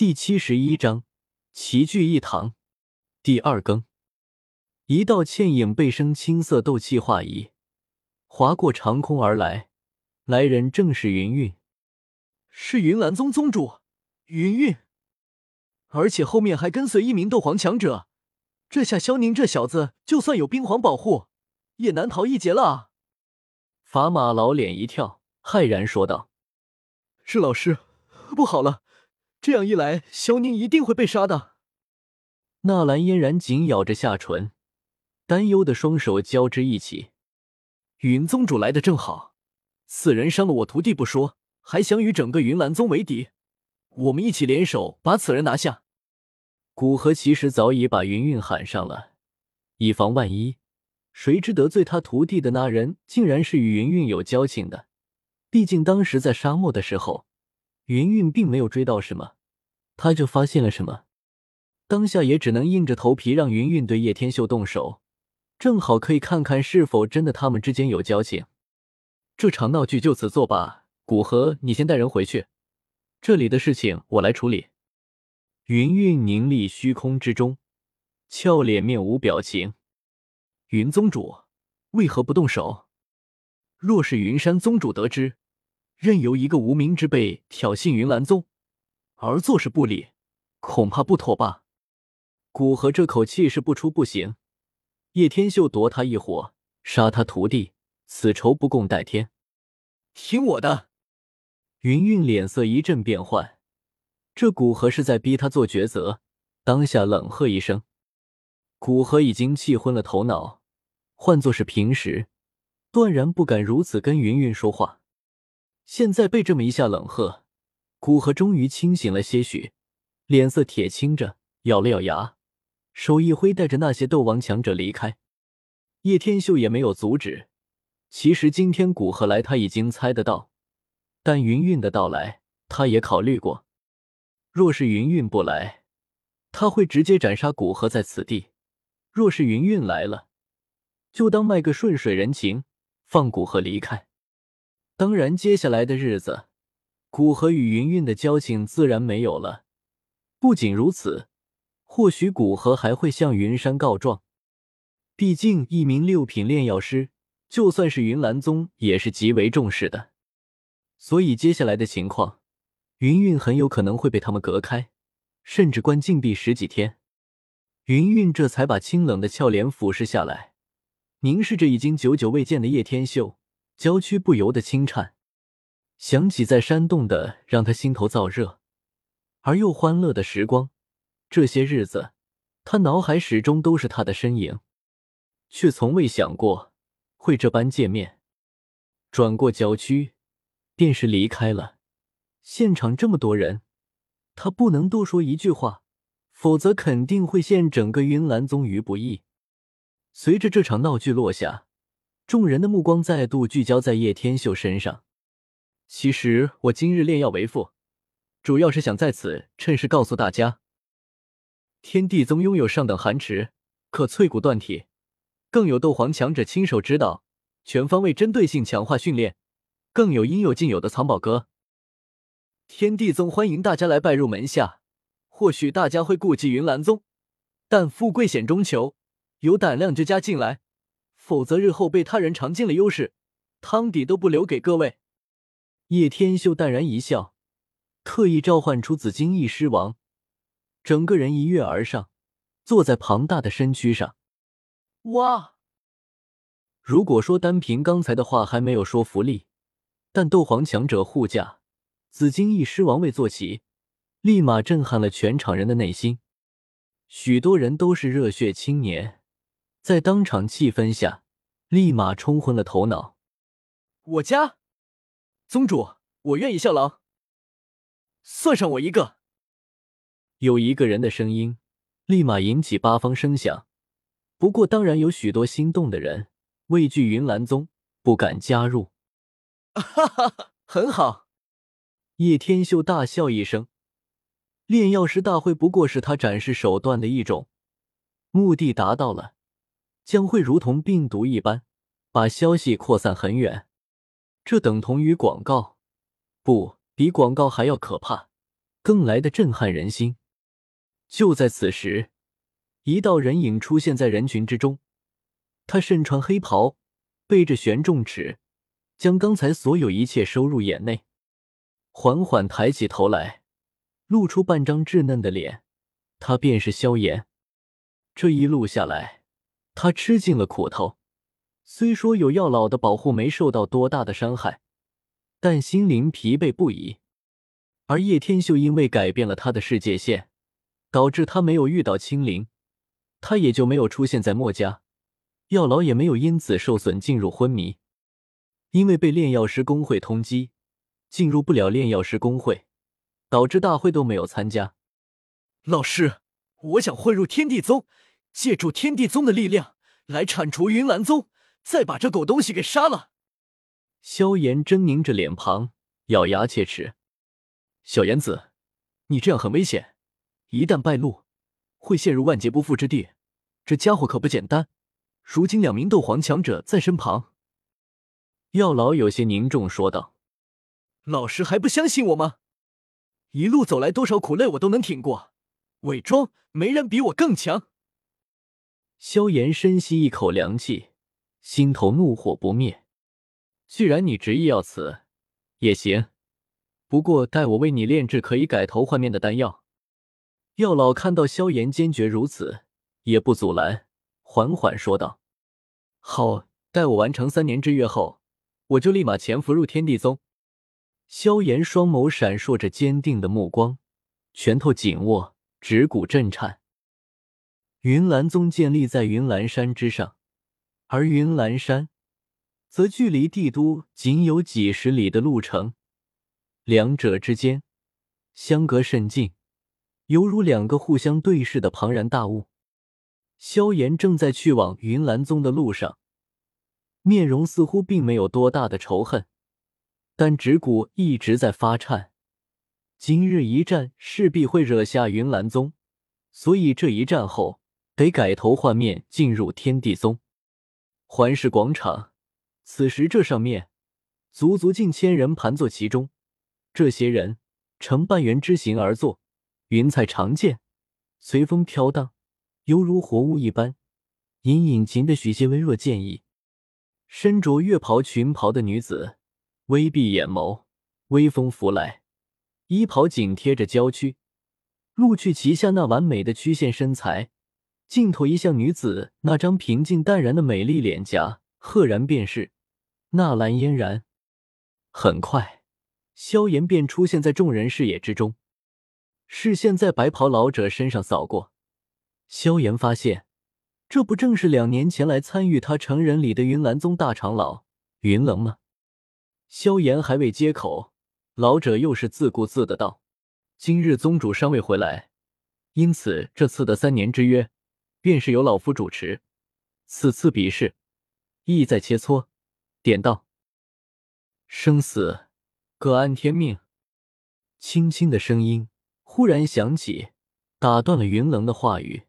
第七十一章齐聚一堂，第二更。一道倩影背生青色斗气化仪，划过长空而来。来人正是云韵，是云岚宗宗主云韵，而且后面还跟随一名斗皇强者。这下萧宁这小子就算有冰皇保护，也难逃一劫了啊！法马老脸一跳，骇然说道：“是老师，不好了！”这样一来，萧宁一定会被杀的。纳兰嫣然紧咬着下唇，担忧的双手交织一起。云宗主来的正好，此人伤了我徒弟不说，还想与整个云岚宗为敌。我们一起联手把此人拿下。古河其实早已把云韵喊上了，以防万一。谁知得罪他徒弟的那人，竟然是与云韵有交情的。毕竟当时在沙漠的时候。云韵并没有追到什么，他就发现了什么，当下也只能硬着头皮让云韵对叶天秀动手，正好可以看看是否真的他们之间有交情。这场闹剧就此作罢，古河，你先带人回去，这里的事情我来处理。云韵凝立虚空之中，俏脸面无表情。云宗主为何不动手？若是云山宗主得知。任由一个无名之辈挑衅云岚宗，而坐视不理，恐怕不妥吧？古河这口气是不出不行。叶天秀夺他一伙，杀他徒弟，此仇不共戴天。听我的！云韵脸色一阵变幻，这古河是在逼他做抉择。当下冷喝一声，古河已经气昏了头脑，换作是平时，断然不敢如此跟云韵说话。现在被这么一下冷喝，古河终于清醒了些许，脸色铁青着，咬了咬牙，手一挥，带着那些斗王强者离开。叶天秀也没有阻止。其实今天古河来，他已经猜得到，但云韵的到来，他也考虑过。若是云韵不来，他会直接斩杀古河在此地；若是云韵来了，就当卖个顺水人情，放古河离开。当然，接下来的日子，古河与云韵的交情自然没有了。不仅如此，或许古河还会向云山告状。毕竟，一名六品炼药师，就算是云岚宗也是极为重视的。所以，接下来的情况，云韵很有可能会被他们隔开，甚至关禁闭十几天。云韵这才把清冷的俏脸俯视下来，凝视着已经久久未见的叶天秀。娇躯不由得轻颤，想起在山洞的让他心头燥热而又欢乐的时光，这些日子，他脑海始终都是他的身影，却从未想过会这般见面。转过娇躯，便是离开了。现场这么多人，他不能多说一句话，否则肯定会陷整个云岚宗于不义。随着这场闹剧落下。众人的目光再度聚焦在叶天秀身上。其实我今日炼药为父，主要是想在此趁势告诉大家，天地宗拥有上等寒池，可淬骨断体，更有斗皇强者亲手指导，全方位针对性强化训练，更有应有尽有的藏宝阁。天地宗欢迎大家来拜入门下。或许大家会顾忌云岚宗，但富贵险中求，有胆量就加进来。否则，日后被他人尝尽了优势，汤底都不留给各位。叶天秀淡然一笑，特意召唤出紫金翼狮王，整个人一跃而上，坐在庞大的身躯上。哇！如果说单凭刚才的话还没有说服力，但斗皇强者护驾，紫金翼狮王位坐骑，立马震撼了全场人的内心。许多人都是热血青年。在当场气氛下，立马冲昏了头脑。我家宗主，我愿意效劳，算上我一个。有一个人的声音，立马引起八方声响。不过，当然有许多心动的人畏惧云岚宗，不敢加入。哈哈哈，很好。叶天秀大笑一声。炼药师大会不过是他展示手段的一种，目的达到了。将会如同病毒一般，把消息扩散很远。这等同于广告，不比广告还要可怕。更来的震撼人心。就在此时，一道人影出现在人群之中，他身穿黑袍，背着玄重尺，将刚才所有一切收入眼内，缓缓抬起头来，露出半张稚嫩的脸，他便是萧炎。这一路下来，他吃尽了苦头，虽说有药老的保护，没受到多大的伤害，但心灵疲惫不已。而叶天秀因为改变了他的世界线。导致他没有遇到青灵，他也就没有出现在墨家，药老也没有因此受损进入昏迷，因为被炼药师工会通缉，进入不了炼药师工会，导致大会都没有参加。老师，我想混入天地宗，借助天地宗的力量来铲除云岚宗，再把这狗东西给杀了。萧炎狰狞着脸庞，咬牙切齿：“小炎子，你这样很危险。”一旦败露，会陷入万劫不复之地。这家伙可不简单。如今两名斗皇强者在身旁，药老有些凝重说道：“老师还不相信我吗？一路走来，多少苦累我都能挺过。伪装，没人比我更强。”萧炎深吸一口凉气，心头怒火不灭。既然你执意要死，也行。不过待我为你炼制可以改头换面的丹药。药老看到萧炎坚决如此，也不阻拦，缓缓说道：“好，待我完成三年之约后，我就立马潜伏入天地宗。”萧炎双眸闪烁着坚定的目光，拳头紧握，指骨震颤。云岚宗建立在云岚山之上，而云岚山则距离帝都仅有几十里的路程，两者之间相隔甚近。犹如两个互相对视的庞然大物。萧炎正在去往云岚宗的路上，面容似乎并没有多大的仇恨，但指骨一直在发颤。今日一战势必会惹下云岚宗，所以这一战后得改头换面进入天地宗。环视广场，此时这上面足足近千人盘坐其中，这些人呈半圆之形而坐。云彩长剑随风飘荡，犹如活物一般，隐隐噙着许些微弱剑意。身着月袍裙袍的女子微闭眼眸，微风拂来，衣袍紧贴着娇躯，露去其下那完美的曲线身材。镜头一向女子那张平静淡然的美丽脸颊，赫然便是纳兰嫣然。很快，萧炎便出现在众人视野之中。视线在白袍老者身上扫过，萧炎发现，这不正是两年前来参与他成人礼的云岚宗大长老云棱吗？萧炎还未接口，老者又是自顾自的道：“今日宗主尚未回来，因此这次的三年之约，便是由老夫主持。此次比试，意在切磋。”点道：“生死各安天命。”轻轻的声音。忽然响起，打断了云棱的话语。